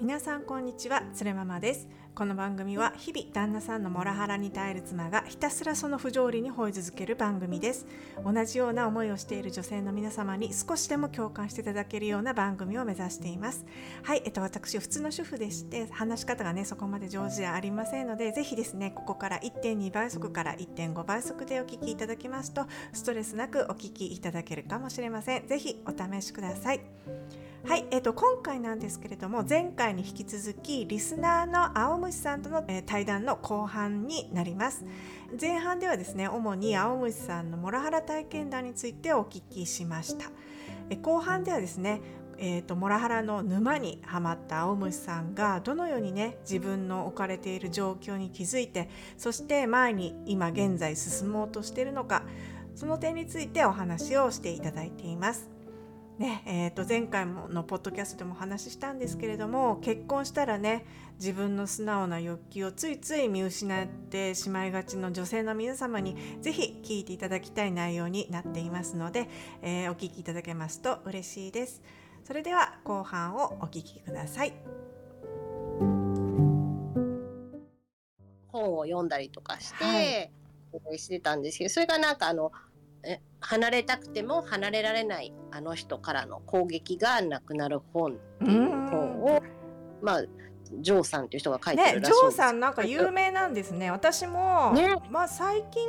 皆さんこんにちはつれママです。この番組は日々旦那さんのモラハラに耐える妻がひたすらその不条理に吠え続ける番組です。同じような思いをしている女性の皆様に少しでも共感していただけるような番組を目指しています。はいえっと私普通の主婦でして話し方がねそこまで上手ではありませんのでぜひですねここから1.2倍速から1.5倍速でお聞きいただきますとストレスなくお聞きいただけるかもしれません。ぜひお試しください。はい、えーと、今回なんですけれども前回に引き続きリスナーの青虫さんとの、えー、対談の後半になります前半ではですね主に青虫さんのモラハラ体験談についてお聞きしました、えー、後半ではですねえーと、モラハラの沼にはまった青虫さんがどのようにね自分の置かれている状況に気づいてそして前に今現在進もうとしているのかその点についてお話をしていただいています。ねえー、と前回ものポッドキャストでもお話ししたんですけれども結婚したらね自分の素直な欲求をついつい見失ってしまいがちの女性の皆様にぜひ聞いていただきたい内容になっていますので、えー、お聞きいただけますと嬉しいです。それでは後半をお聞きください。本を読んだりとかして、はい、してたんですけどそれがなんかあの離れたくても離れられないあの人からの攻撃がなくなる本っていう本を、まあジョーさんっていう人が書いてるらしいね、ジョーさんなんか有名なんですね。私も、ね、まあ最近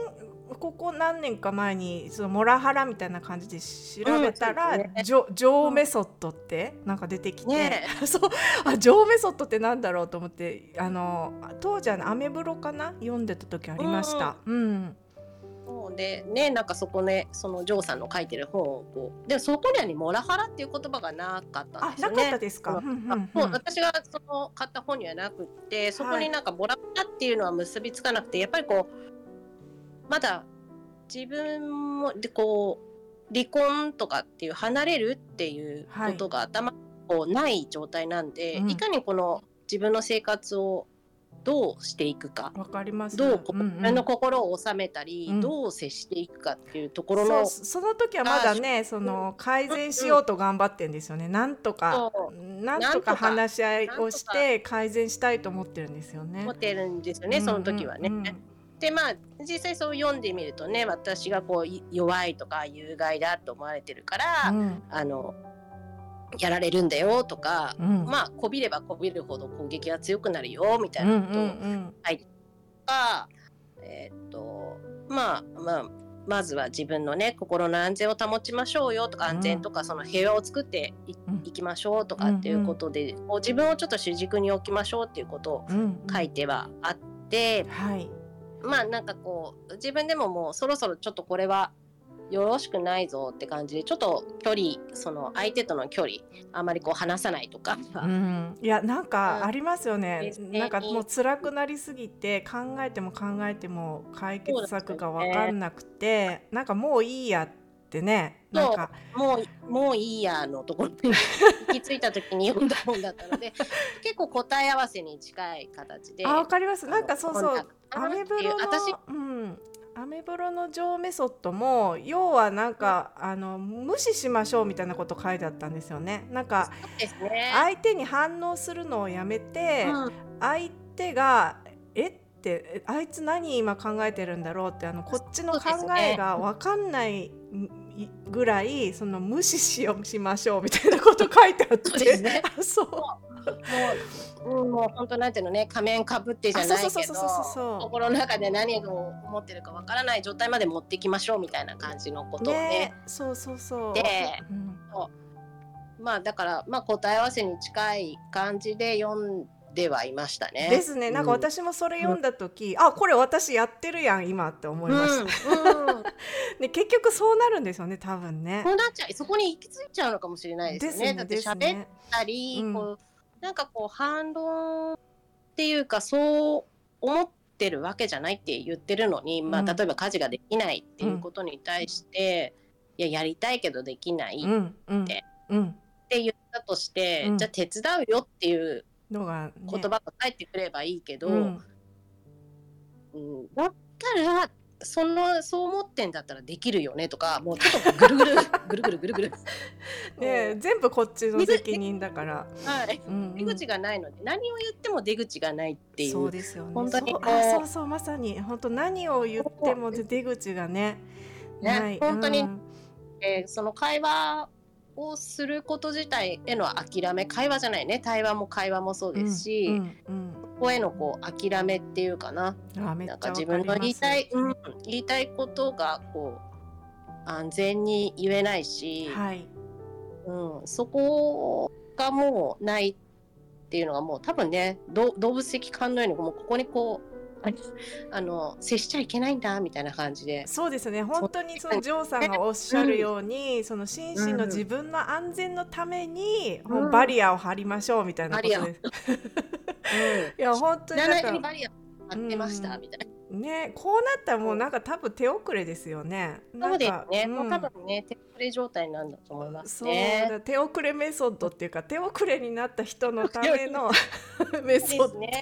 ここ何年か前にそのモラハラみたいな感じで調べたら、うんね、ジョジョーメソッドってなんか出てきて、ね、そうあジョーメソッドってなんだろうと思ってあの当時はアメブロかな？読んでた時ありました。うん、うんそうでねなんかそこねそのジョーさんの書いてる本をこうでそこにはねモラハラっていう言葉がなかったんですよね。なかったですか？もう私がその買った本にはなくてそこになんかモラハラっていうのは結びつかなくて、やっぱりこうまだ自分もでこう離婚とかっていう離れるっていうことが頭こうない状態なんで、はい、いかにこの自分の生活をどうしていくか。わかります。どう、うんうん、の心を収めたり、うん、どう接していくかっていうところのその時はまだねその改善しようと頑張ってんですよね、うん、なんとかなんとか話し合いをして改善したいと思ってるんですよね。思ってるんですよねその時はね。うん。うんうんでまあ実際そう読んでみるとね私がこう弱いとか有害だと思われてるから、うん、あのやられるんだよとか、うん、まあこびればこびるほど攻撃が強くなるよみたいなことを書いてか、えー、っとまあまあまずは自分のね心の安全を保ちましょうよとか安全とかその平和を作ってい,、きましょうとかっていうことで、こう自分をちょっと主軸に置きましょうっていうことを書いてはあって、はい、まあなんかこう自分でももうそろそろちょっとこれはよろしくないぞって感じでちょっと距離その相手との距離あまりこう離さないとか、うん、いやなんかありますよね、うん、なんかもう辛くなりすぎて考えても考えても解決策が分かんなくて、ね、なんかもういいやってね。なんか。もうもういいやのところに 行き着いた時に読んだ本だったので結構答え合わせに近い形であわかります。なんかそうそうアメブロの私、うん、アメブロの上メソッドも要はなんか、あの無視しましょうみたいなこと書いてあったんですよね。なんか、ね、相手に反応するのをやめて、うん、相手がえってあいつ何今考えてるんだろうってあのこっちの考えが分かんないぐらいその無視しようしましょうみたいなこと書いてあって。そう もう、もう本当なんていうのね仮面かぶってじゃないけど心の中で何を思ってるかわからない状態まで持っていきましょうみたいな感じのことをね。ねそうそうそうで、うん、そうまあだからまあ答え合わせに近い感じで読んではいましたね。ですね。なんか私もそれ読んだ時、うん、あこれ私やってるやん今って思いました。うんうん、で 結局そうなるんですよね多分ね。そうなっちゃうそこに行き着いちゃうのかもしれないですね。ですねだって喋ったり、こうなんかこう反論っていうかそう思ってるわけじゃないって言ってるのに、まあ、例えば家事ができないっていうことに対して、いややりたいけどできないって、って言ったとして、じゃあ手伝うよっていう言葉が返ってくればいいけど、うん。だったらそのそう思ってんだったらできるよねとかもうちょっとぐるぐる ぐるぐるぐるぐる。ね全部こっちの責任だから。はい、うんうん、出口がないので何を言っても出口がないっていう。そうですよね。本当にあそうそうまさに。本当何を言っても出口がねねない。本当に、うん、えー、その会話をすること自体への諦め会話じゃないね。対話も会話もそうですし、うんうんうんこへのこう諦めっていうかな。なんか自分の言いたい、うん、言いたいことがこう安全に言えないし、はい。うん、そこがもうないっていうのがもう多分ね動物的感のようにもうここにこう あの接しちゃいけないんだみたいな感じで。そうですね。本当にそのジョーさんがおっしゃるように、うん、その心身の自分の安全のために、うん、バリアを張りましょうみたいなことです。うん、いや本当になんかバリア張ってました、みたいな。ねこうなったらもうなんか多分手遅れですよね。そうですね。うん、もう多分ね手遅れ状態なんだと思いますね。そう手遅れメソッドっていうか手遅れになった人のためのメソッド。ね、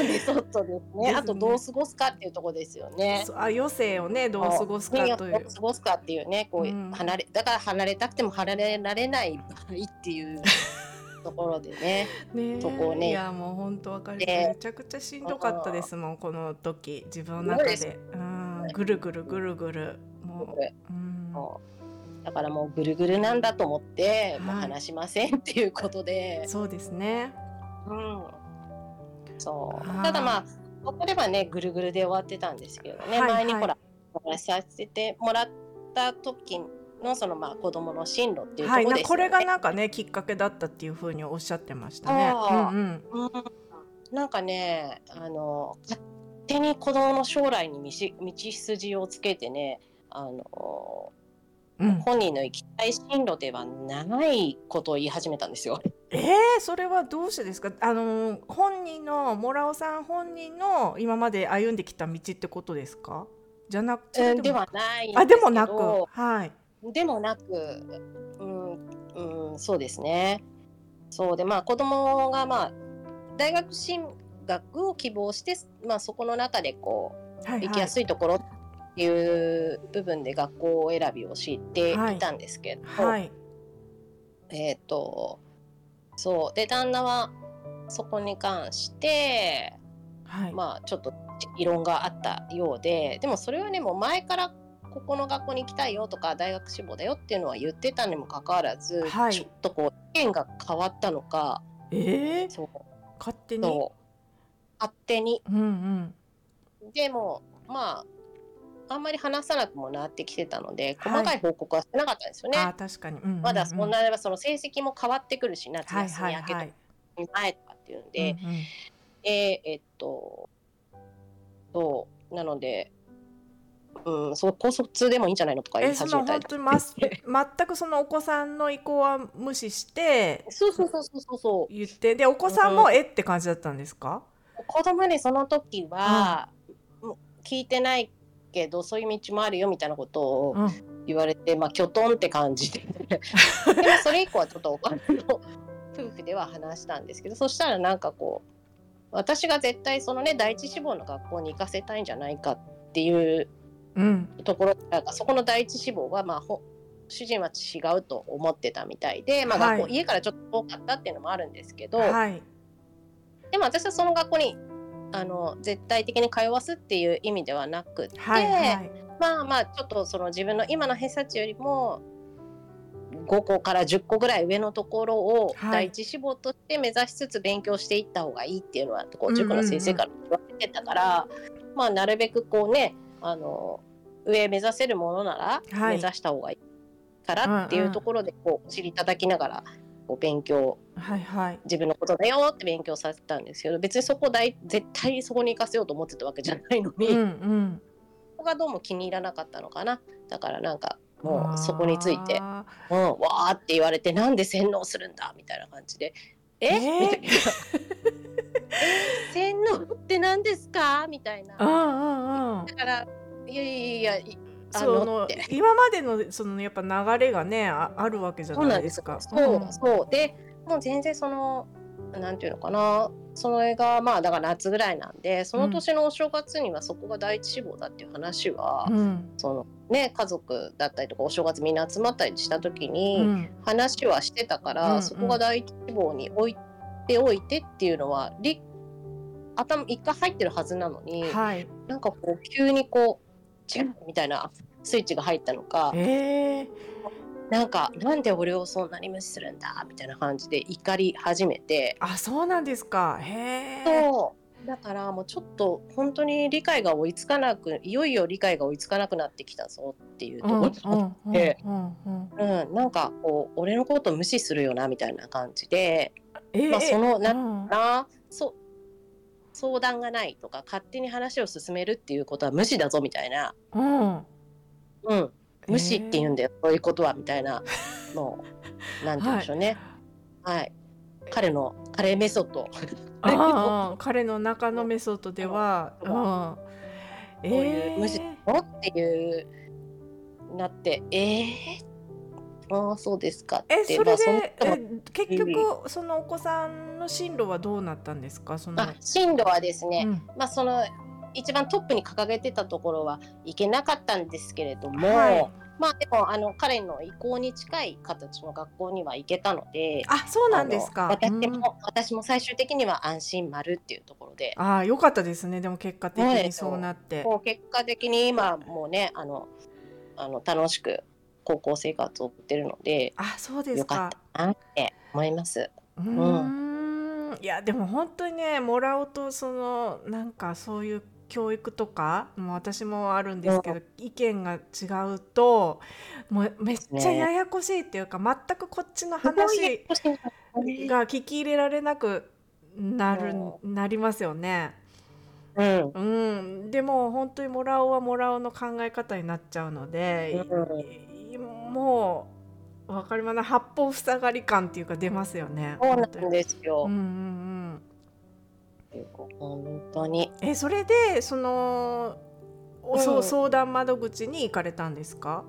メソッドですね。あとどう過ごすかっていうところですよね。あ余生をねどう過ごすかという。どう過ごすかっていうねこう、うん、離れだから離れたくても離れられない場合っていう。ところでねねそこをねいやもう本当わかるめちゃくちゃしんどかったですもんこの時自分の中で。うんぐるぐるぐるぐる。もう、うん、だからもうぐるぐるなんだと思って、もう話しませんっていうことで。そうですね。うん。そう。ただまあここではねぐるぐるで終わってたんですけどね、はいはい、前にほらお話しさせてもらった時のそのまあ子供の進路っていうところですよね、はい、これがなんかねきっかけだったっていうふうにおっしゃってましたね。うんうん。うん、なんかねあの勝手に子供の将来に道道筋をつけてねあの、うん、本人の行きたい進路ではないことを言い始めたんですよ。えー、それはどうしてですか？あの本人のモラオさん本人の今まで歩んできた道ってことですか？じゃなくてではないあでもなく。はいでもなく、うん、うん、そうですね。そうでまあ子供がまあ大学進学を希望して、まあ、そこの中でこう、はいはい、行きやすいところっていう部分で学校選びをしてい。たんですけど、はい。はい、えっ、ー、とそう。で旦那はそこに関して、はい、まあちょっと異論があったようででもそれはねもう前からここの学校に行きたいよとか大学志望だよっていうのは言ってたにもかかわらず、はい、ちょっとこう意見が変わったのか、えー、そう。勝手に？勝手に、うんうん、でもまああんまり話さなくもなってきてたので細かい報告はしてなかったんですよね。はい、あ確かに、うんうんうん、まだそんなその成績も変わってくるし夏休み明けと前とかっていうんで、はいはいはい、でえっとそう。なのでうん、そう高卒でもいいんじゃないのとか言い始めたりと。か、えー、全くそのお子さんの意向は無視してそうそうそうそうそう言ってでお子さんもえって感じだったんですか、うん、子供にその時は、うん、聞いてないけどそういう道もあるよみたいなことを言われて、うん、まあきょとんって感じで。でもそれ以降はちょっと夫婦では話したんですけどそしたらなんかこう私が絶対そのね第一志望の学校に行かせたいんじゃないかっていうところ、うん、そこの第一志望は、まあ、主人は違うと思ってたみたいで、まあ、学校、はい、家からちょっと遠かったっていうのもあるんですけど、はい、でも私はその学校にあの絶対的に通わすっていう意味ではなくて、はいはい、まあまあちょっとその自分の今の偏差値よりも5個から10個ぐらい上のところを第一志望として目指しつつ勉強していった方がいいっていうのはこう塾の先生から言われてたから、まあなるべくこうねあの上目指せるものなら目指した方がいいからっていうところでこう知りただきながらこう勉強、はいはい、自分のことだよって勉強させたんですけど別にそこ大絶対そこに行かせようと思ってたわけじゃないのに、うんうん、そこがどうも気に入らなかったのかな。だからなんかもうそこについて「うん、わー」って言われて「なんで洗脳するんだ」みたいな感じで「え？え？みたいな。洗脳って何ですか？みたいな。だからいやいやいやその今までのそのやっぱ流れがねああるわけじゃないですか。そう、うん、そうでもう全然そのなんていうのかな。それがまあだから夏ぐらいなんでその年のお正月にはそこが第一志望だっていう話は、うん、そのね家族だったりとかお正月みんな集まったりした時に話はしてたから、うん、そこが第一志望に置いておいてっていうのはり頭一回入ってるはずなのに、はい、なんかこう急にこう違うみたいなスイッチが入ったのか。えー。なんかなんで俺をそんなに無視するんだみたいな感じで怒り始めて。あそうなんですか。へえだからもうちょっと本当に理解が追いつかなくいよいよ理解が追いつかなくなってきたぞっていうところでなんかこう俺のこと無視するよなみたいな感じで、えー、まあそのなんな、そ相談がないとか勝手に話を進めるっていうことは無視だぞみたいな、うん、うん、無視って言うんだよ、そういうことはみたいなのなんて言うんでしょうね。はい、はい、彼の彼メソッド。あ 彼の中のメソッドでは、うん、こういう無視っていうなってええー、ああそうですか。えそれで、まあ、結局そのお子さんの進路はどうなったんですか？そのあ進路はですね、うん、まあその一番トップに掲げてたところはいけなかったんですけれども、はい、まあでもあの彼の意向に近い形の学校には行けたのであそうなんですか。私も、うん、私も最終的には安心丸っていうところで。ああよかったですね。でも結果的にそうなって。もう。結果的に今もうねあのあの楽しく高校生活を送ってるのであそうですか。よかったなって思います。うん。いやでも本当にねもらうとそのなんかそういう教育とかも私もあるんですけど、意見が違うともうめっちゃややこしいっていうか、ね、全くこっちの話が聞き入れられなくなる、なりますよね。うん、うん、でも本当にもらおうはもらおうの考え方になっちゃうので、うん、もう分かります八方塞がり感っていうか出ますよね。そうなんですよ。うんうんうん本当に。えそれでその、う。ん、相談窓口に行かれたんですか？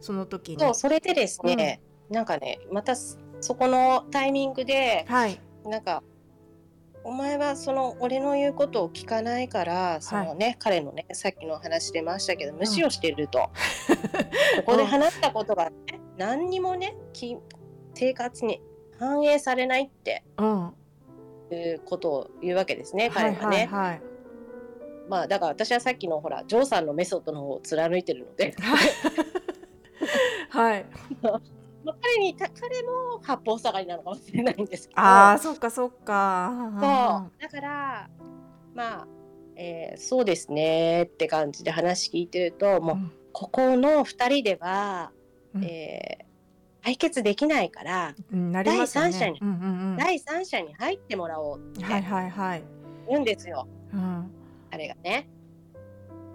その時に。そうそれでですね、うん、なんかねまたそこのタイミングで、はい、なんかお前はその俺の言うことを聞かないからそのね、はい、彼のねさっきの話出ましたけど無視をしてると、うん、ここで話したことが、ね、何にもね生活に反映されないって、うん、いうことを言うわけですね彼はね。はいはい、まあだから私はさっきのほらジョーさんのメソッドの方を貫いてるので。はい。まあ、彼に彼も八方下がりなのかもしれないんですけど。ああそっかそっか。そう。だからまあ、えー、そうですねって感じで話聞いてるともう、うん、ここの2人では、うん、えー解決できないから、うんね、第三者に、うんうんうん、第三者に入ってもらおうって言うんですよ。はいはいはい、あれがね。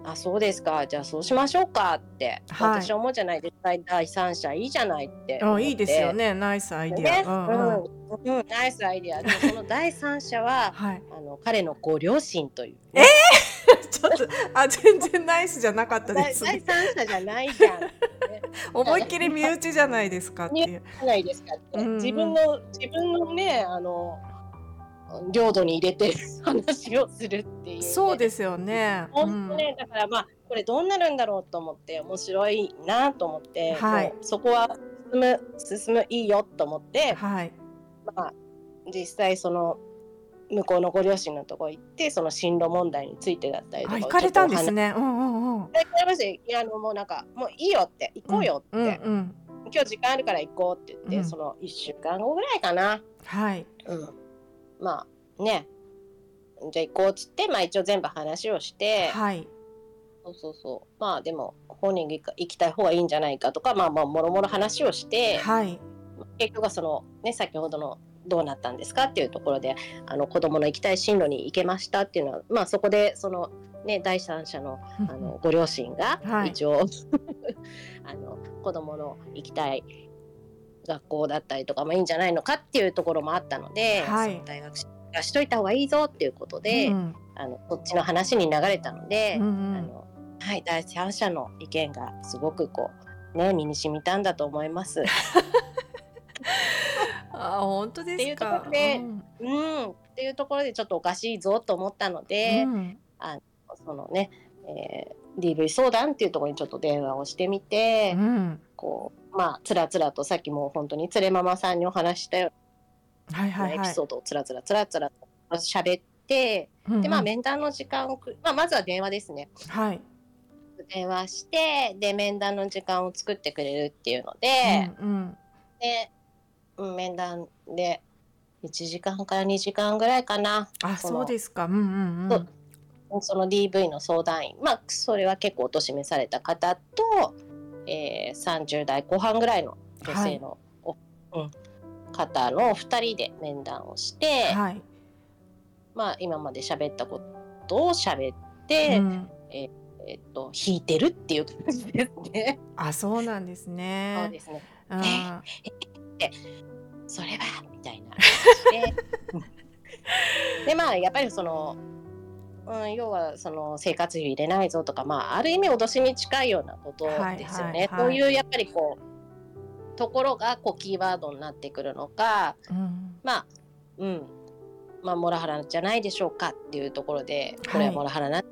あそうですか。じゃあそうしましょうか。って、はい、私思うじゃない。ですか第三者いいじゃないってあいいですよね。ナイスアイディア、ね、うんうん。うん、ナイスアイディア。でもその第三者は、はい、あの彼のご両親という、えー？ちょっとあ全然ナイスじゃなかったです、ね、第三者じゃないじゃん、思いっきり身内じゃないですかっていう。ないですかって、うんうん、自分の自分のねあの領土に入れて話をするっていう、ね、そうですよね。本当ね、だからまあこれどうなるんだろうと思って面白いなと思って、はい、そこは進む進むいいよと思って、はい、まあ実際その向こうのご両親のとこ行ってその進路問題についてだったりとか行かれたんですね。うんうんうん。行かれましたいやあのもうなんかもういいよって行こうよって、うんうんうん、今日時間あるから行こうって言って、うん、その1週間後ぐらいかな。はい。うん。まあね。じゃあ行こうっつってまあ一応全部話をして。はい。そうそうそう。まあでも本人が行きたい方がいいんじゃないかとかまあまあもろもろ話をして、はい、結局はそのね先ほどのどうなったんですかっていうところであの子どもの行きたい進路に行けましたっていうのは、まあ、そこでその、ね、第三者のあのご両親が一応、はい、あの子どもの行きたい学校だったりとかもいいんじゃないのかっていうところもあったので、はい、大学がしといた方がいいぞっていうことで、うん、あのこっちの話に流れたので、うんうん、あのはい、第三者の意見がすごくこうね身に染みたんだと思います。あ本当ですか？っていうところで、うん、うん、っていうところでちょっとおかしいぞと思ったので、うん、あそのね、えー、DV 相談っていうところにちょっと電話をしてみて、うん、こうまあつらつらとさっきも本当につれママさんにお話したような、はいはいはい、エピソードをつらつらつらつらと喋って、うんうん、でまあ面談の時間を、まあ、まずは電話ですね。はい。電話してで面談の時間を作ってくれるっていうので、うんうん、で面談で1時間から2時間ぐらいかな。あそうですか、うんうんうん。その DV の相談員。まあそれは結構お年めされた方と、えー、30代後半ぐらいの女性の、はい、うん、方の2人で面談をして、はい、まあ今まで喋ったことを喋って、うん、えーえっと弾いてるっていう感じですね。あ、そうなんですね。そうですね。え、え、それはみたいなで。でまあやっぱりその、うん、要はその生活費入れないぞとか、まあある意味脅しに近いようなことですよね。はいはいはい、そういうやっぱりこうところがこうキーワードになってくるのか、うん、まあうんまあモラハラじゃないでしょうかっていうところでこれはモラハラな、はい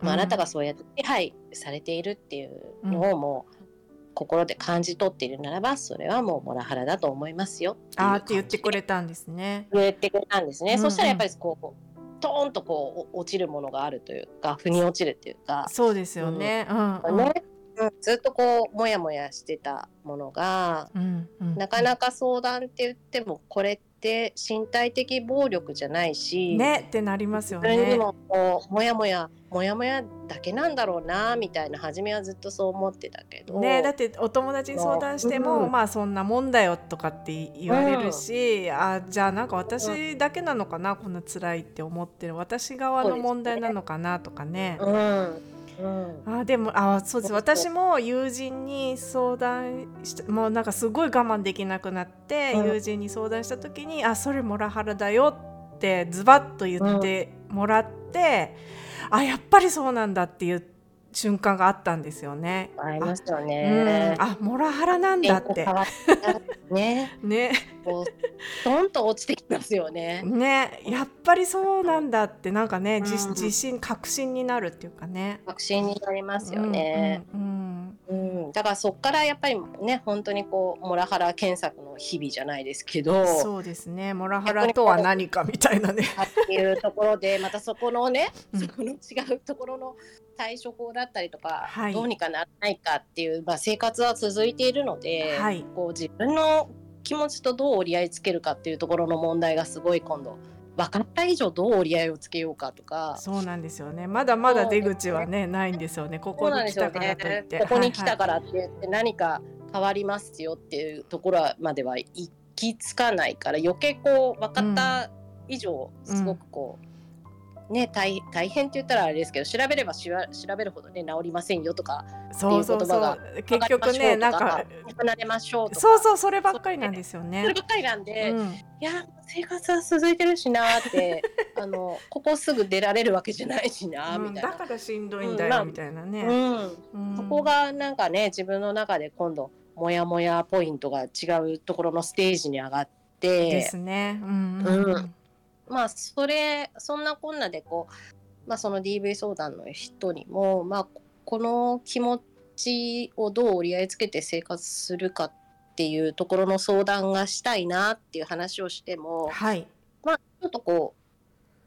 まあ、あなたがそうやって支配されているっていうのをもう心で感じ取っているならばそれはもうモラハラだと思いますよあって言ってくれたんですね。言ってくれたんですね。うんうん、そしたらやっぱりこうトーンとこう落ちるものがあるというか腑に落ちるっていうか。そうですよね。うん、うん、ねうん、ずっとこうモヤモヤしてたものが、うんうん、なかなか相談って言ってもこれって身体的暴力じゃないしねってなりますよね。それにもこうモヤモヤモヤモヤだけなんだろうなみたいな初めはずっとそう思ってたけど。ねだってお友達に相談しても、うん、まあそんなもんだよとかって言われるし、うん、あじゃあなんか私だけなのかな、こんな辛いって思ってる。私側の問題なのかなとかね。うん、うん、あでもあそうです。私も友人に相談してもうなんかすごい我慢できなくなって、友人に相談した時に「あそれモラハラだよ」ってズバッと言ってもらって。あやっぱりそうなんだっていう瞬間があったんですよね。ありますよね。あ、モラハラなんだって。ね。ね。こうドンと落ちてきますよね。ね、やっぱりそうなんだってなんかね、自自信確信になるっていうかね。確信になりますよね。うん、うん、だからそこからやっぱりね、本当にこうモラハラ検索の日々じゃないですけど。そうですね。モラハラとは何かみたいなね。っていうところで、またそこのね、そこの違うところの対処法だったりとか、はい、どうにかならないかっていう、まあ、生活は続いているので、はい、こう自分の気持ちとどう折り合いつけるかっていうところの問題がすごい今度分かった以上どう折り合いをつけようかとか。そうなんですよね。まだまだ出口はねないんですよね。ここに来たからといって、ね、ここに来たからって言って何か変わりますよっていうところまでは行き着かないから余計こう分かった以上、すごくこう、うんね大大変って言ったらあれですけど調べればしわ調べるほどね治りませんよとかそうそうそう結局ねなんかなれましょうとかそうそうそればっかりなんですよね。そればっかりなんで、うん、いや生活は続いてるしなって あのここすぐ出られるわけじゃないしな、みたいな。だからしんどいんだよ、うん、みたいなね。うん、そこがなんかね自分の中で今度モヤモヤポイントが違うところのステージに上がって。ですね。うん、うんまあそれそんなこんなでこう、まあ、その DV 相談の人にも、まあ、この気持ちをどう折り合いつけて生活するかっていうところの相談がしたいなっていう話をしても、はい、まあちょっとこ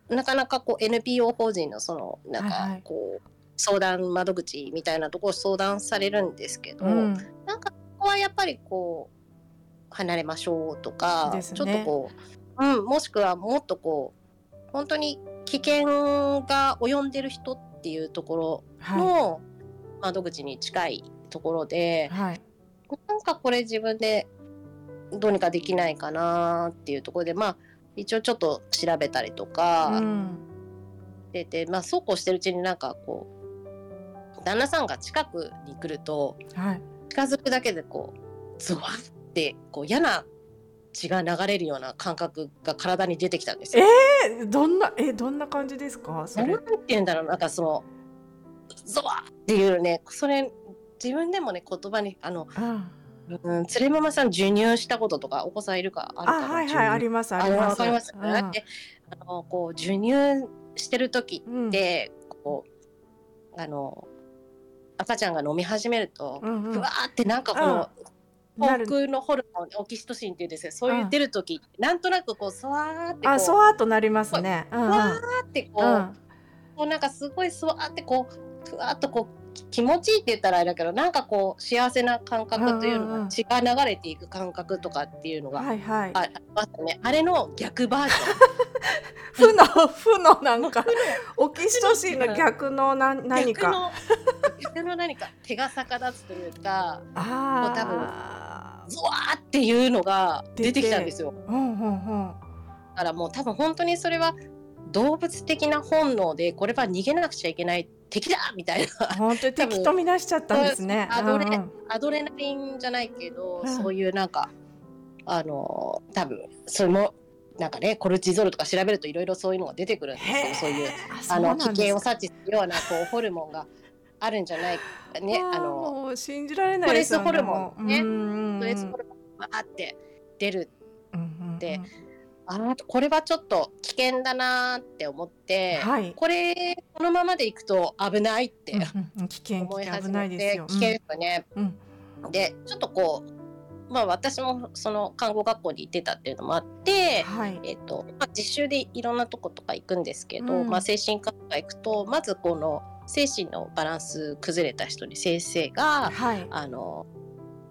うなかなかこう NPO 法人のそのなんかこう、相談窓口みたいなところ相談されるんですけど、うん、なんかここはやっぱりこう離れましょうとか、ね、ちょっとこううん、もしくはもっとこう本当に危険が及んでる人っていうところの窓口に近いところで、はい、なんかこれ自分でどうにかできないかなっていうところでまあ一応ちょっと調べたりとか、うん、ででまあそうこうしてるうちになんかこう旦那さんが近くに来ると、はい、近づくだけでこうゾワってこう嫌な血が流れるような感覚が体に出てきたんですよ。えー、どんなえどんな感じですか？それ。なんて言うんだろう。なんかそのゾワっていうねそれ自分でもね言葉にあの、うん、連れママさん授乳したこととかお子さんいるかあるかな。はいはいありますあります。あります。うん、あのこう授乳してる時って、うん、こうあの赤ちゃんが飲み始めると、うんうん、ふわーってなんかこの、口腔のホルモンオキシトシンっていうんですよ。そういう出る時、うん、なんとなくこうそわーってあそわーっとなりますね。ふわーってこう、うん、こうなんかすごいそわーってこうふわーっとこう気持ちいいって言ったらあれだけどなんかこう幸せな感覚というのが血が流れていく感覚とかっていうのがありますね、あれの逆バージョン。負の負のなんかオキシトシンの逆のな何か。逆の何か手が逆立つというかもう多分ゾワーっていうのが出てきたんですよ。だからもう多分本当にそれは動物的な本能でこれは逃げなくちゃいけない敵だみたいな。本当に敵と見なしちゃったんですね。アドレうんうん、アドレナリンじゃないけど、うん、そういうなんかあの多分それもなんかねコルチゾールとか調べるといろいろそういうのが出てくるんですよそういうあの危険を察知するようなこうホルモンがあるんじゃないかねあの信じられないですよねストレスホルモンね。ストレスホルモンがあって出るって、うんうんうんあこれはちょっと危険だなって思って、はい、これこのままでいくと危ないって、うんうん、危険思い始めて危険ですよね。うん、でちょっとこうまあ私もその看護学校に行ってたっていうのもあって、はい、えっ、とまあ、実習でいろんなとことか行くんですけど、うん、まあ、精神科とか行くとまずこの精神のバランス崩れた人に先生が、はい、あの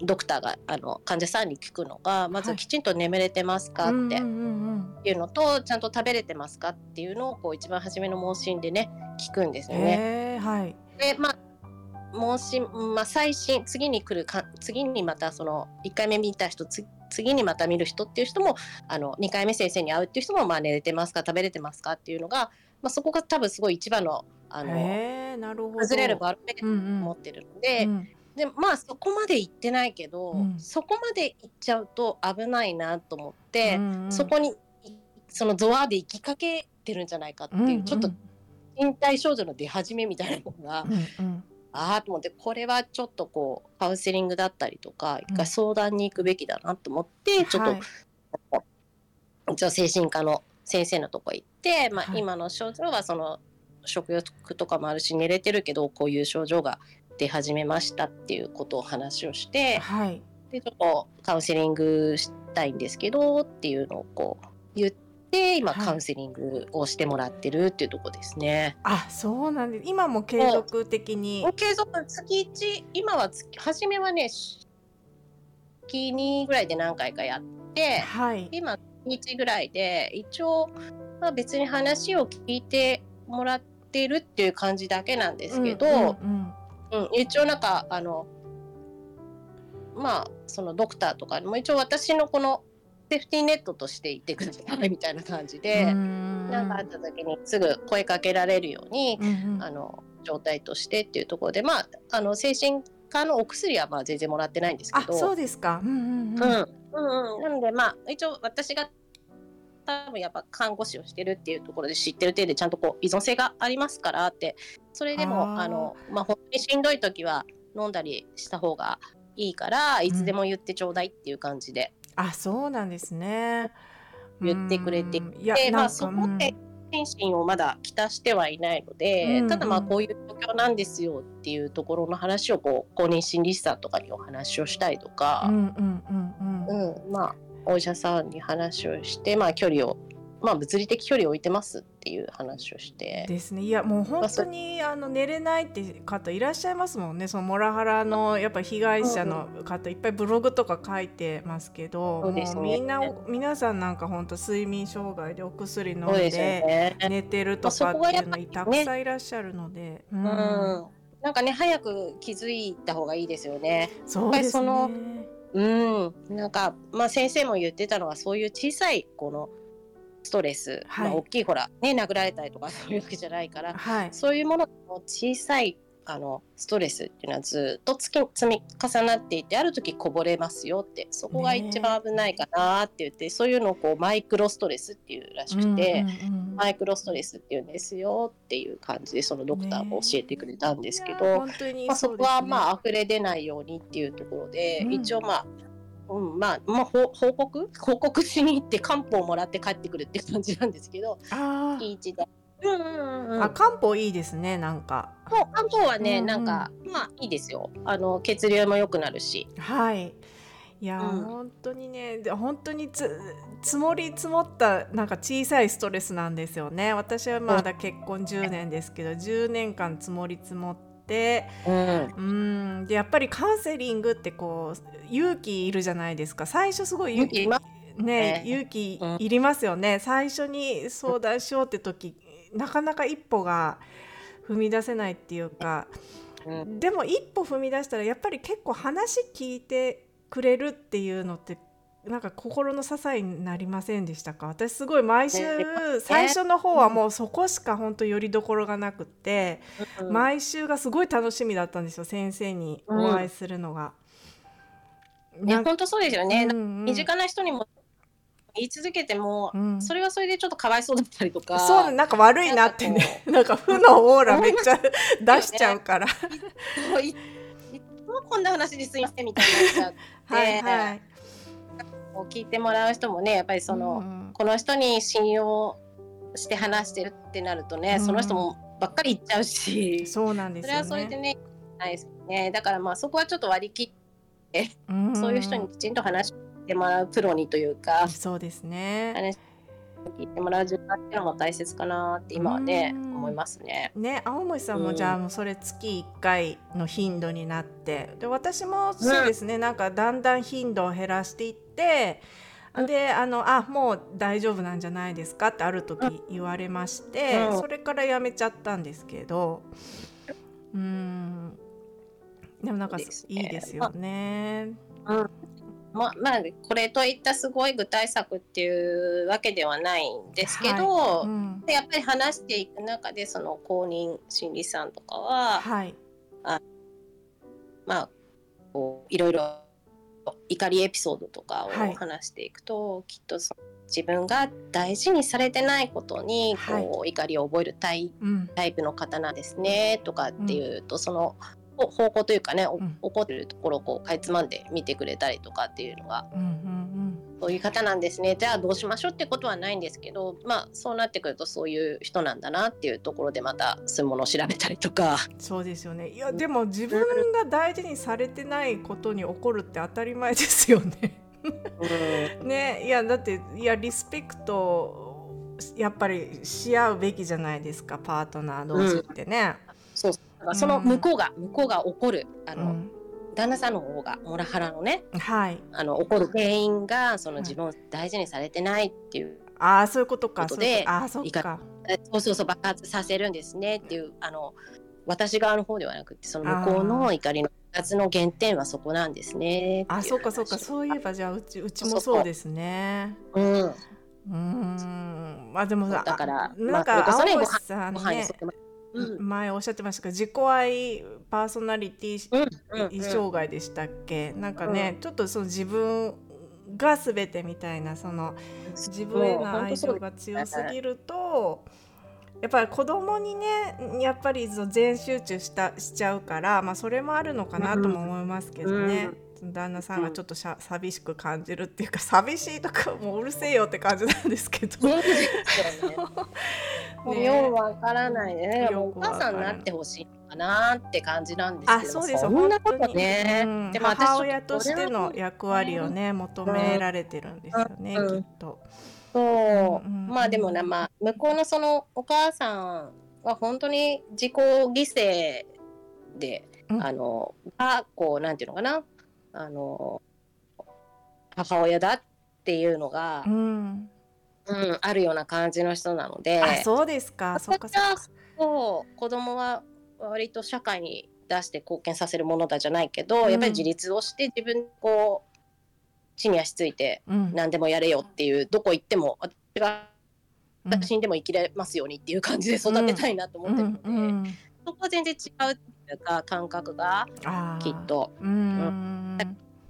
ドクターがあの患者さんに聞くのがまずきちんと眠れてますかっていうのと、ちゃんと食べれてますかっていうのをこう一番初めの問診でね聞くんですよね。はい、でまあ問診、まあ、最新次に来るか次にまたその1回目見た人次にまた見る人っていう人もあの2回目先生に会うっていう人も、まあ、寝れてますか食べれてますかっていうのが、まあ、そこが多分すごい一番のあの崩れるバロメーターを持ってるので、うんうんでまあそこまで行ってないけど、うん、そこまで行っちゃうと危ないなと思って、うんうん、そこにそのゾワで行きかけてるんじゃないかっていう、うんうん、ちょっと身体症状の出始めみたいなのが、うんうん、ああと思ってこれはちょっとこうカウンセリングだったりとか一回相談に行くべきだなと思って、うん、ちょっと、はい、一応精神科の先生のとこ行って、まあ、今の症状はその食欲とかもあるし寝れてるけどこういう症状が出始めましたっていうことを話をして、はい、でちょっとカウンセリングしたいんですけどっていうのをこう言って今カウンセリングをしてもらってるっていうとこですね。はい、あそうなんです。今も継続的に？継続月1今は月初めはね月2ぐらいで何回かやって、はい、今日ぐらいで一応、まあ、別に話を聞いてもらってるっていう感じだけなんですけど、うんうんうんうん、一応なんかあのまあそのドクターとかにも一応私のこのセーフティーネットとしていてくださいみたいな感じで何かあった時にすぐ声かけられるように、うんうん、あの状態としてっていうところでまああの精神科のお薬はまあ全然もらってないんですけど。そうですか、うんうんうん。うん、うんうん、なのでまあ一応私が多分やっぱ看護師をしてるっていうところで知ってる程度ちゃんとこう依存性がありますからって。それでもあの、まあ、本当にしんどい時は飲んだりした方がいいからいつでも言ってちょうだいっていう感じで、うん、あそうなんですね。言ってくれていてまあそこで心身をまだきたしてはいないので、うん、ただまあこういう状況なんですよっていうところの話をこう公認心理師さんとかにお話をしたりとか、うんうんうん。うん、まあお医者さんに話をして、まあ、距離をまあ、物理的距離を置いてますっていう話をして。ですね。いやもう本当に、あの寝れないって方いらっしゃいますもんね。そのモラハラのやっぱ被害者の方、いっぱいブログとか書いてますけど、みんな皆さんなんか本当睡眠障害でお薬飲んで寝てるとかっていうのにたくさんいらっしゃるので。うん、なんかね早く気づいた方がいいですよね。そうですねうん、なんか、まあ、先生も言ってたのはそういう小さいこのストレス、はい、まあ、大きいほら、ね、殴られたりとかそういうわけじゃないから、はい、そういうものの小さいあのストレスっていうのはずっと積み重なっていてある時こぼれますよってそこが一番危ないかなって言って、そういうのをこうマイクロストレスっていうらしくて、うんうんうん。マイクロストレスっていうんですよっていう感じでそのドクターも教えてくれたんですけど、本当にまあ、そこはまあ溢れ出ないようにっていうところで、うん。一応まあ、うん、まあ、まあ、ほ報告？報告しに行って漢方をもらって帰ってくるって感じなんですけどあ月一で。うんうんうんーあ漢方いいですねなんか。漢方はね、うんうん。なんかまあいいですよ。あの血流も良くなるし。はい。いやー、うん。本当にねで本当につ積もり積もったなんか小さいストレスなんですよね。私はまだ結婚10年ですけど10年間積もり積もってうん。うん。でやっぱりカウンセリングってこう勇気いるじゃないですか。最初すごい勇気ね。ね勇気うんいりますよね、最初に相談しようって時なかなか一歩が踏み出せないっていうかうん。でも一歩踏み出したらやっぱり結構話聞いてくれるっていうのってなんか心の支えになりませんでしたか？私すごい毎週、ね最初の方はもうそこしか本当よりどころがなくって、うん毎週がすごい楽しみだったんですよ先生にお会いするのが。なんかね本当そうですよね、うんうん。身近な人にも言い続けても、うん。それはそれでちょっとかわいそうだったりとか。そうなんか悪いなってね。なんか負のオーラめっちゃ出しちゃうから。もういいつもこんな話ですいませんみたいになっちゃって。はい聞いてもらう人もねやっぱりその、うんこの人に信用して話してるってなるとね、うん。その人もばっかり言っちゃうし、そうなんですよね。それはそれでねないですね。だからまあそこはちょっと割り切って、うん。そういう人にきちんと話してもらうプロにというかそうですね。話聞いてもらう時間っていうのも大切かなって今はね、うん思いますね。ね、青森さんもうん。じゃあもうそれ月1回の頻度になって。で私もそうですね、なんかだんだん頻度を減らしていってうん。であのあもう大丈夫なんじゃないですかってある時言われまして、うん。それからやめちゃったんですけどうん。でもなんかいいですよね。ままあこれといったすごい具体策っていうわけではないんですけど、はうん。でやっぱり話していく中でその公認心理師さんとかは、はい。まあこういろいろ怒りエピソードとかはい。を話していくと、きっとその自分が大事にされてないことにこう、怒りを覚えるタイプの方なんですねとかっていうと、そのほ方向というかね、おうん。怒ってるところをこうかいつまんで見てくれたりとかっていうのがうんうんそういう方なんですね。じゃあどうしましょうってことはないんですけどまあそうなってくるとそういう人なんだなっていうところでまたそういうものを調べたりとか。うんそうですよね。いやでも自分が大事にされてないことに怒るって当たり前ですよね。ねいやだっていやリスペクトをやっぱりし合うべきじゃないですかパートナー同士ってね。そうだからその向こうが、向こうが怒るあの、うん。旦那さんの方がモラハラのねはい。あの怒る原因がそのはい。自分を大事にされてないっていう、ああそういうことか。ことでああそうか。えそうそうそう爆発させるんですねっていうあの私側の方ではなくてその向こうの怒りの爆発の原点はそこなんですねあそうかそうか。そういえばじゃあうちうちもそうですね。うん。うーん。まあでもさだからあなんまあか青それこそね森さんね前おっしゃってましたけど自己愛パーソナリティ障害でしたっけ、なんかね、ちょっとその自分が全てみたいなその自分への愛情が強すぎるとやっぱり子供にねやっぱり全集中したしちゃうから、まあ、それもあるのかなとも思いますけどね。旦那さんがちょっとしゃ寂しく感じるっていうか寂しいとかもううるせえよって感じなんですけど。ね。もうね。ようわからないね。お母さんになってほしいのかなって感じなんですけど。あそうです。そんなことね。うん。でも私母親としての役割をね求められてるんですよね、うん。きっと。そう、うんまあでもね、まあ向こうのそのお母さんは本当に自己犠牲で、うん。あのがこうなんていうのかな、あの母親だっていうのがう、ん、うんあるような感じの人なので。あそうですかそっかそっか。そう子供は割と社会に出して貢献させるものだじゃないけど、うんやっぱり自立をして自分こう地に足ついてうん何でもやれよっていうどこ行っても私がうん死んでも生きれますようにっていう感じで育てたいなと思ってるので、うんうんそこは全然違ういうか感覚があーきっと、うん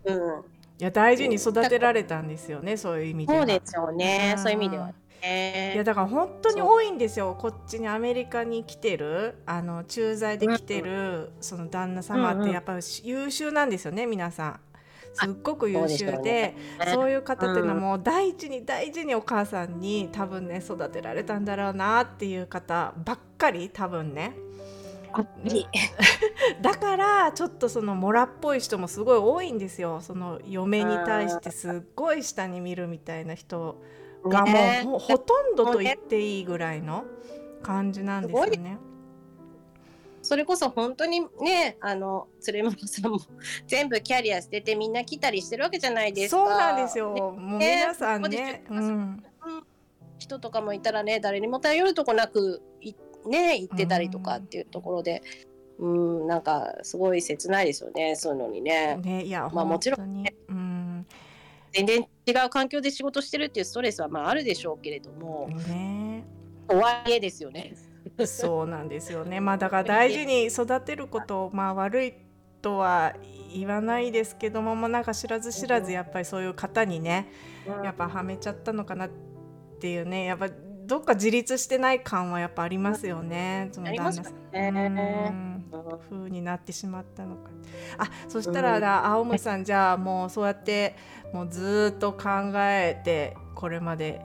うん、いや大事に育てられたんですよねそういう意味ではそうですよねそういう意味ではね。いやだから本当に多いんですよこっちにアメリカに来てるあの駐在で来てる、その旦那様ってやっぱり優秀なんですよね皆さん。すっごく優秀でそういう方っていうのはもう大事に大事にお母さんに多分ね育てられたんだろうなっていう方ばっかり多分ね。だからちょっとそのモラっぽい人もすごい多いんですよ。その嫁に対してすっごい下に見るみたいな人がもう、ほとんどと言っていいぐらいの感じなんですよね。それこそ本当にねあの鶴山さんも全部キャリア捨ててみんな来たりしてるわけじゃないですか。そうなんですよ。ね、もう皆さんね、うん、人とかもいたらね誰にも頼るとこなくね行ってたりとかっていうところで。うん、うんなんかすごい切ないですよねそういうのにね。ねいやまあもちろん、ね、うん全然違う環境で仕事してるっていうストレスはまああるでしょうけれども、ね、とはいえですよね。そうなんですよね。まあだから大事に育てることまあ悪いとは言わないですけども、もうなんか知らず知らずやっぱりそういう方にね、やっぱはめちゃったのかなっていうね、やっぱどっか自立してない感はやっぱありますよね。その旦那さん。風になってしまったのか。あ、そしたら、うん、青森さんじゃあもうそうやってもうずっと考えてこれまで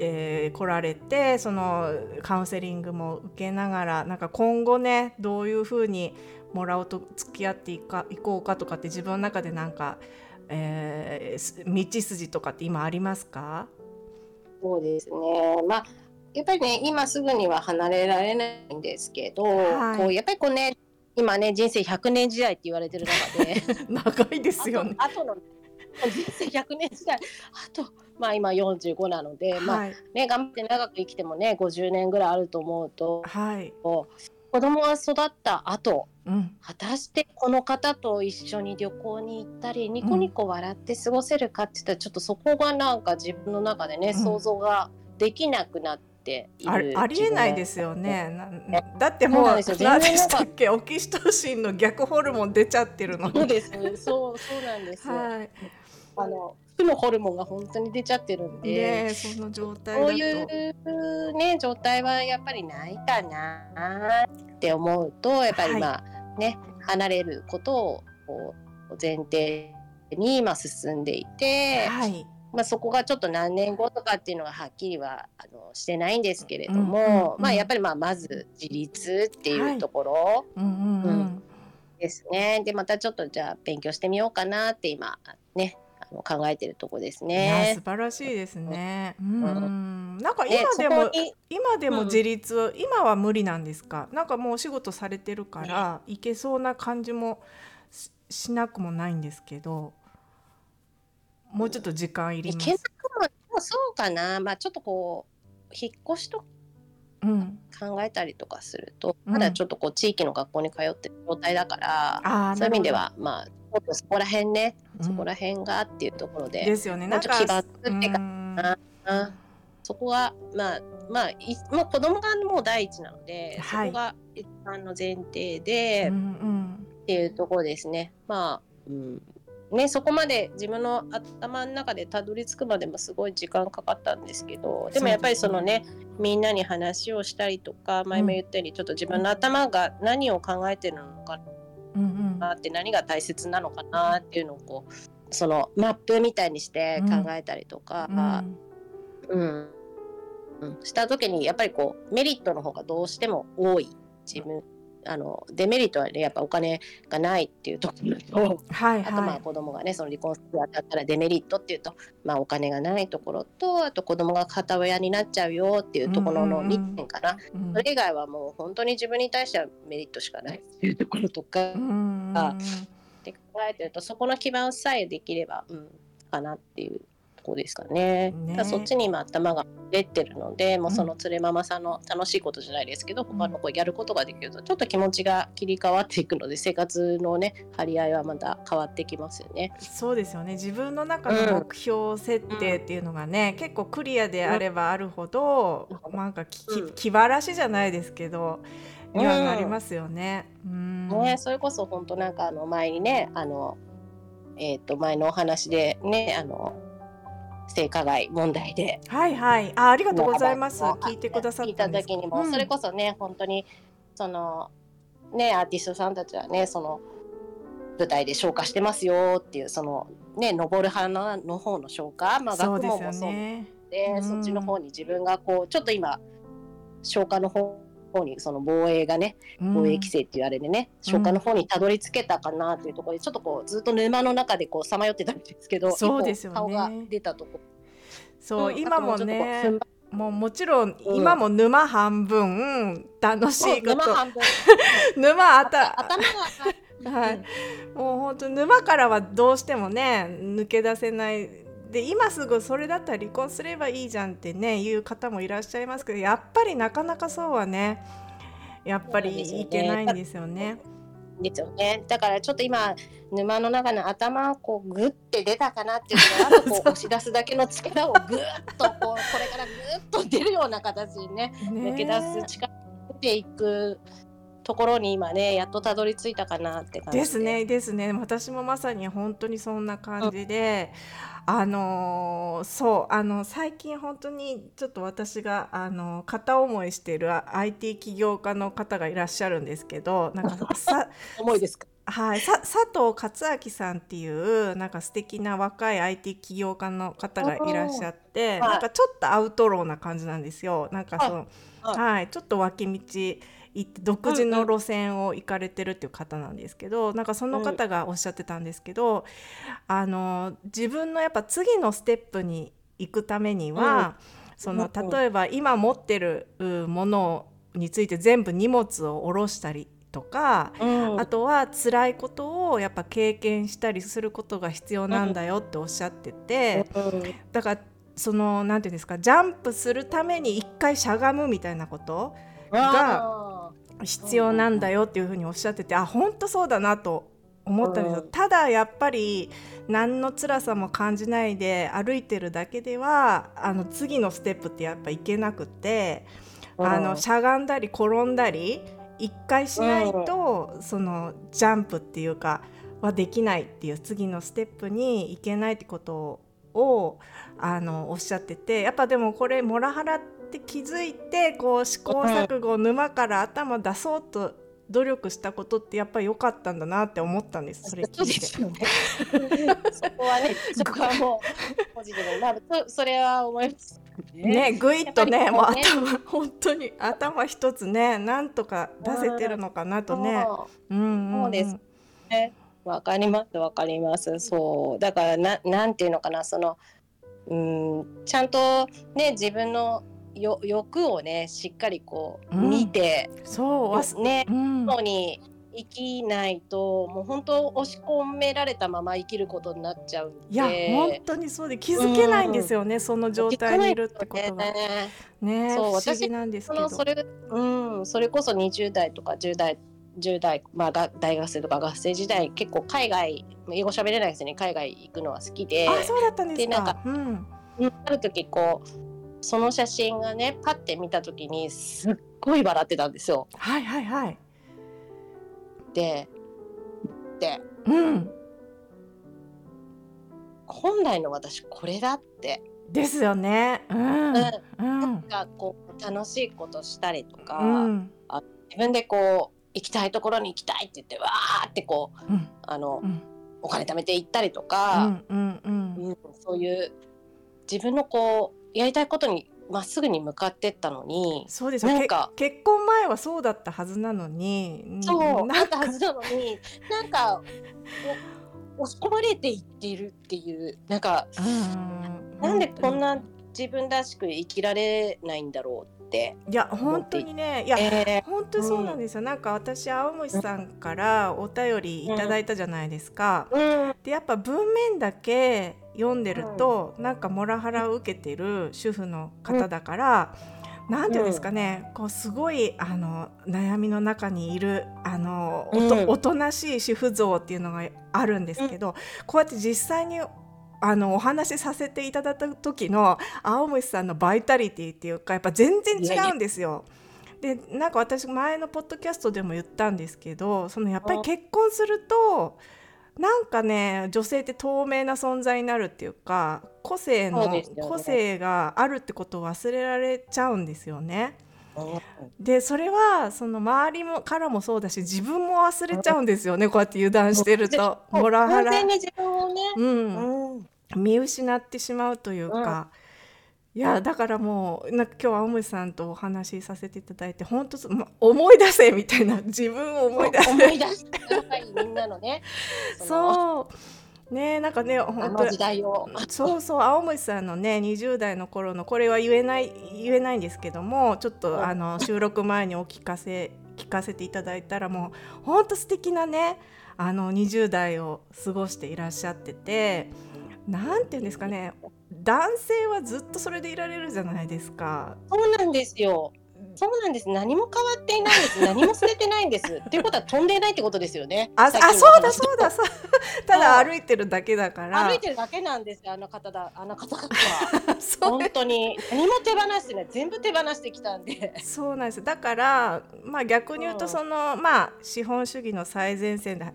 えー、来られてそのカウンセリングも受けながらなんか今後ねどういうふうにもらおうと付き合っていかいこうかとかって自分の中でなんか、えー、道筋とかって今ありますか？そうですねまあやっぱりね今すぐには離れられないんですけど、はい、こうやっぱりこうね今ね人生100年時代って言われてる中で 長いですよね。あとの人生100年時代あとまあ今45なので、はい、まあね頑張って長く生きてもね50年ぐらいあると思うと、はい、子供が育った後、うん、果たしてこの方と一緒に旅行に行ったりニコニコ笑って過ごせるかって言ったら、ちょっとそこがなんか自分の中でね、うん、想像ができなくなって。ありえないですよね。だってもう何でしたっけ？オキシトシンの逆ホルモン出ちゃってるのそうですそうそうなんですはい、あの負のホルモンが本当に出ちゃってるんで、ね、その状態こういうね状態はやっぱりないかなって思うとやっぱりまあね、はい、離れることを前提に今進んでいて、はい、まあ、そこがちょっと何年後とかっていうのははっきりはあのしてないんですけれども、うんうんうん、まあ、やっぱりまあまず自立っていうところ、ですねでまたちょっとじゃあ勉強してみようかなって今ね考えてるとこですね。素晴らしいですね。うん、なんか今でも、今でも自立、うん、今は無理なんですか？なんかもうお仕事されてるから、いけそうな感じもしなくもないんですけど。もうちょっと時間いります。そうかな。まあちょっとこう引っ越しと考えたりとかすると、うん、まだちょっとこう地域の学校に通ってる状態だから、うん、そういう意味ではまあょっとそこら辺ね、そこら辺がっていうところで、ですよね。なんか気が付ってかな。そこはまあまあいもう子供がもう第一なので、はい、そこが一般の前提で、うんうん、っていうところですね。まあ、うんね、そこまで自分の頭の中でたどり着くまでもすごい時間かかったんですけどでもやっぱりそのね、ね、みんなに話をしたりとか前も言ったように、ちょっと自分の頭が何を考えてるのかなって何が大切なのかなっていうのをこうそのマップみたいにして考えたりとか、うん、うん。うん、した時にやっぱりこうメリットの方がどうしても多い自分あのデメリットはねやっぱお金がないっていうところと、はいはい、あとまあ子供がねその離婚するあたったらデメリットっていうと、まあ、お金がないところとあと子供が片親になっちゃうよっていうところの2点かな、うん。うん、それ以外はもう本当に自分に対してはメリットしかないっていうところとか、うん、って考えてるとそこの基盤さえできれば、うん、かなっていうこですかね。ね。そっちに今頭が出てるのでもうその連れママさんの楽しいことじゃないですけど、うん、他のこうやることができるとちょっと気持ちが切り替わっていくので生活のね張り合いはまた変わってきますよね。そうですよね。自分の中の目標設定っていうのがね、うん、結構クリアであればあるほど、うん、なんかき、うん、気晴らしじゃないですけど。にはなりますよね。うん、ねそれこそ本当なんかあの前にねあのえっ、ー、と前のお話でねあの性加害問題で。はいはい。あありがとうございます。聞いてくださった時にも、うん、それこそね本当にそのねアーティストさんたちはねその舞台で消化してますよっていうそのね登る花の方の消化、まあ、学問もそうでで、うん、そっちの方に自分がこうちょっと今消化の方にその防衛がね防衛規制っていうあれでね、うん、消化の方にたどり着けたかなっていうところでちょっとこうずっと沼の中でこうさまよってたんですけどそうですよ、ね、顔が出たとこそう、うん、今もねもうもちろん今も沼半分楽しいこと、沼半分。沼あた頭がはい、もう本当沼からはどうしてもね抜け出せないで今すぐそれだったら離婚すればいいじゃんってね言う方もいらっしゃいますけどやっぱりなかなかそうはねやっぱりいけないんですよね。ですよね。だからちょっと今沼の中の頭をこうグッて出たかなっていうのはあとこう 押し出すだけの力をグッとこうこれからグッと出るような形にね抜け出す力出ていくところに今ねやっとたどり着いたかなって感じで。すねですね。私もまさに本当にそんな感じで、うん、あのそうあの最近本当にちょっと私があの片思いしている IT 起業家の方がいらっしゃるんですけどなんか さ思いですか？はい、さ佐藤勝明さんっていうなんか素敵な若い IT 起業家の方がいらっしゃって、なんかちょっとアウトローな感じなんですよ。なんかその、はい、ちょっと脇道行って独自の路線を行かれてるっていう方なんですけど、なんかその方がおっしゃってたんですけど、あの自分のやっぱ次のステップに行くためには、その例えば今持ってるものについて全部荷物を下ろしたりとか、うん、あとは辛いことをやっぱ経験したりすることが必要なんだよっておっしゃってて、うん、だからその何て言うんですかジャンプするために一回しゃがむみたいなことが必要なんだよっていうふうにおっしゃっててあ本当そうだなと思ったんですよ、ただやっぱり何の辛さも感じないで歩いてるだけではあの次のステップってやっぱいけなくてあのしゃがんだり転んだり一回しないと、そのジャンプっていうかはできないっていう次のステップに行けないってことをあのおっしゃっててやっぱでもこれモラハラって気づいてこう試行錯誤沼から頭出そうと努力したことってやっぱり良かったんだなって思ったんですそれ聞いて。そね、そこはねそこはもうポジティブまあそれは思いますねぐいっとね、ね、もう頭本当に頭一つねなんとか出せてるのかなとね。うん、そうですね。わかりますわかります。そうだからななんていうのかなそのうんちゃんとね自分のよ欲をねしっかりこう見て、うん、そうね、うん、に生きないともう本当押し込められたまま生きることになっちゃうんで。いや本当にそうで気づけないんですよね、うん、その状態にいるってことが。ね。ねそう私なんですけど。それ,、うん、それこそ20代とか10代10代、まあ、が大学生とか学生時代結構海外英語喋れないくせに海外行くのは好きで。あそうだったんですか。でなんか、うん、ある時こうその写真がねパッて見た時にすっごい笑ってたんですよ。はいはいはい。でで、うん、本来の私これだって。ですよね。うん。うん、なんかこう楽しいことしたりとか、うん、あ自分でこう行きたいところに行きたいって言ってわーってこう、うん、あの、お金貯めて行ったりとか、うんそういう自分のこうやりたいことにまっすぐに向かってったのにそうですなんか結婚前はそうだったはずなのに。そうなったはずなのになんか押し込まれていっているっていうなんかなんでこんな自分らしく生きられないんだろうっていや本当にねいや、えー、本当にそうなんですよ、うん、なんか私青虫さんからお便りいただいたじゃないですか、うん、でやっぱ文面だけ読んでると、うん、なんかモラハラを受けてる主婦の方だから、うん、なんていうんですかね、うん、こうすごいあの悩みの中にいるあのおと,、おとなしい主婦像っていうのがあるんですけど、こうやって実際にあのお話しさせていただいた時の青虫さんのバイタリティっていうかやっぱ全然違うんですよ。でなんか私前のポッドキャストでも言ったんですけどそのやっぱり結婚するとなんかね女性って透明な存在になるっていうか個性の、ね、個性があるってことを忘れられちゃうんですよね。でそれはその周りもからもそうだし自分も忘れちゃうんですよね、こうやって油断してると。モラハラ、ね、うん、うん、見失ってしまうというか。いやだからもうなんか今日青森さんとお話しさせていただいて本当、ま、思い出せみたいな。自分を思い出せ。思い出してみんなのね。そうねなんかね本当時代をそうそう青森さんのね20代の頃のこれは言えない言えないんですけどもちょっとあの収録前にお聞かせ聞かせていただいたらもう本当素敵なねあの20代を過ごしていらっしゃってて。なんて言うんですかね男性はずっとそれでいられるじゃないですか。そうなんですよ。そうなんです。何も変わっていないんです。何も捨ててないんです。っていうことは飛んでいないってことですよね。あ、あ、そうだそう だそう。ただ歩いてるだけだから。歩いてるだけなんですよ。あの方だ、あの方々は。本当に何も手放してない。全部手放してきたんで。そうなんです。だからまあ逆に言うとその、うん、まあ資本主義の最前線で,、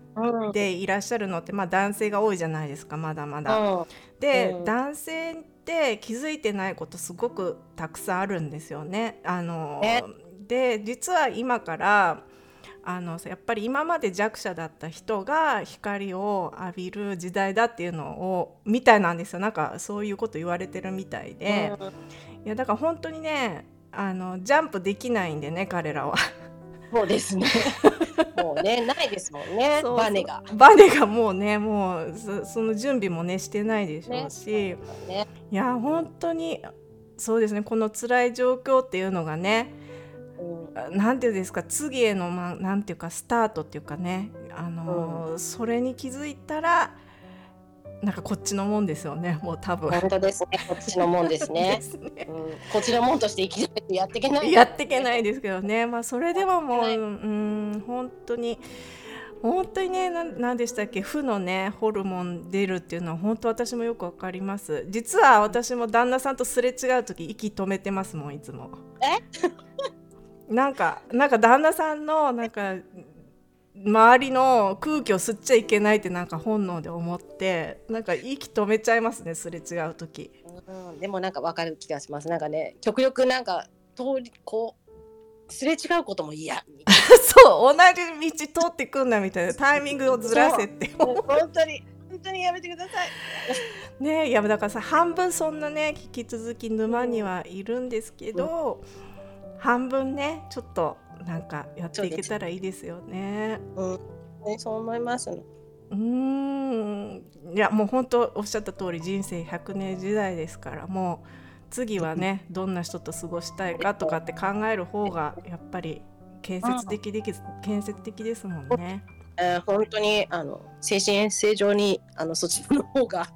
でいらっしゃるのってまあ男性が多いじゃないですか。まだまだ。うん、で、男性って気づいてないことすごくたくさんあるんですよね。あので実は今からあのやっぱり今まで弱者だった人が光を浴びる時代だっていうのをみたいなんですよなんかそういうこと言われてるみたいで、うん、いやだから本当にねあのジャンプできないんでね彼らは。そうですね。もうねないですもんね。バネが。バネがもうねもうその準備もねしてないでしょうし、ねね、いや本当にそうですねこの辛い状況っていうのがね。うん、なんていうんですか次へのまあなんていうかスタートっていうかねあの、うん、それに気づいたらなんかこっちのもんですよねもう多分。本当ですねこっちのもんですね。ね、うん、こっちのもんとして生きないとやっていけない。やっていけないですけどね。まあそれでももううん本当に本当にね何でしたっけ負のねホルモン出るっていうのは本当私もよくわかります。実は私も旦那さんとすれ違う時息止めてますもんいつも。え？なんかなんか旦那さんのなんか周りの空気を吸っちゃいけないってなんか本能で思ってなんか息止めちゃいますねすれ違う時、うん、でもなんかわかる気がします。なんかね極力なんか通りこうすれ違うことも嫌 そう同じ道通ってくんなみたいな。タイミングをずらせって本当に本当にやめてください。ねいやだからさ半分そんなね引き続き沼にはいるんですけど、うん、半分ねちょっとなんかやっていけたらいいですよね。うん、ねそう思います、うんいやもう本当おっしゃった通り人生100年時代ですからもう次はねどんな人と過ごしたいかとかって考える方がやっぱり建設的で建設的ですもんね。えー、本当にあの精神衛生上にあのそちらの方が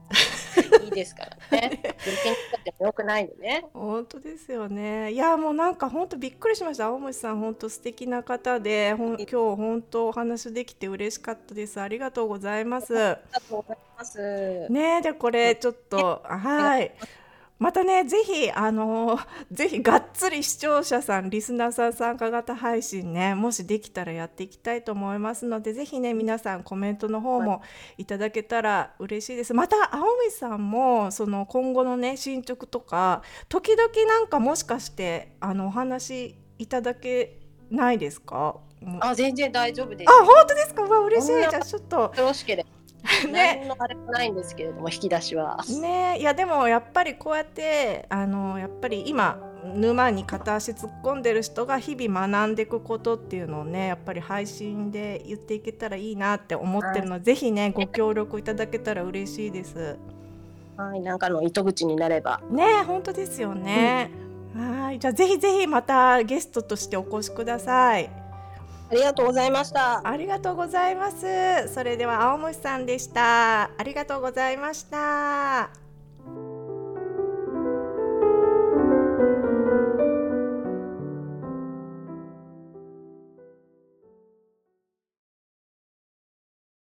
いいですからね。病気にかってもよくないんでね。本当ですよね。いやもうなんか本当びっくりしました。青森さん本当素敵な方で、ほん今日本当お話できて嬉しかったです。ありがとうございます。ありがとうございます。ねでこれちょっとはい。またねぜひあの ぜひがっつり視聴者さんリスナーさん参加型配信ねもしできたらやっていきたいと思いますのでぜひね皆さんコメントの方もい。ただけたら嬉しいです。また青海さんもその今後のね進捗とか時々なんかもしかしてあのお話いただけないですか？あ全然大丈夫です。あ本当ですか？わ嬉しい。じゃあちょっと。よろしければ ね、のあれもないんですけれども引き出しは。ねいやでもやっぱりこうやってあのやっぱり今沼に片足突っ込んでる人が日々学んでいくことっていうのをねやっぱり配信で言っていけたらいいなって思ってるので、ぜひねご協力いただけたら嬉しいです。はい、なんかの糸口になれば。ね本当ですよね。うん、はいじゃあぜひぜひまたゲストとしてお越しください。ありがとうございました。ありがとうございます。それでは青虫さんでした。ありがとうございました。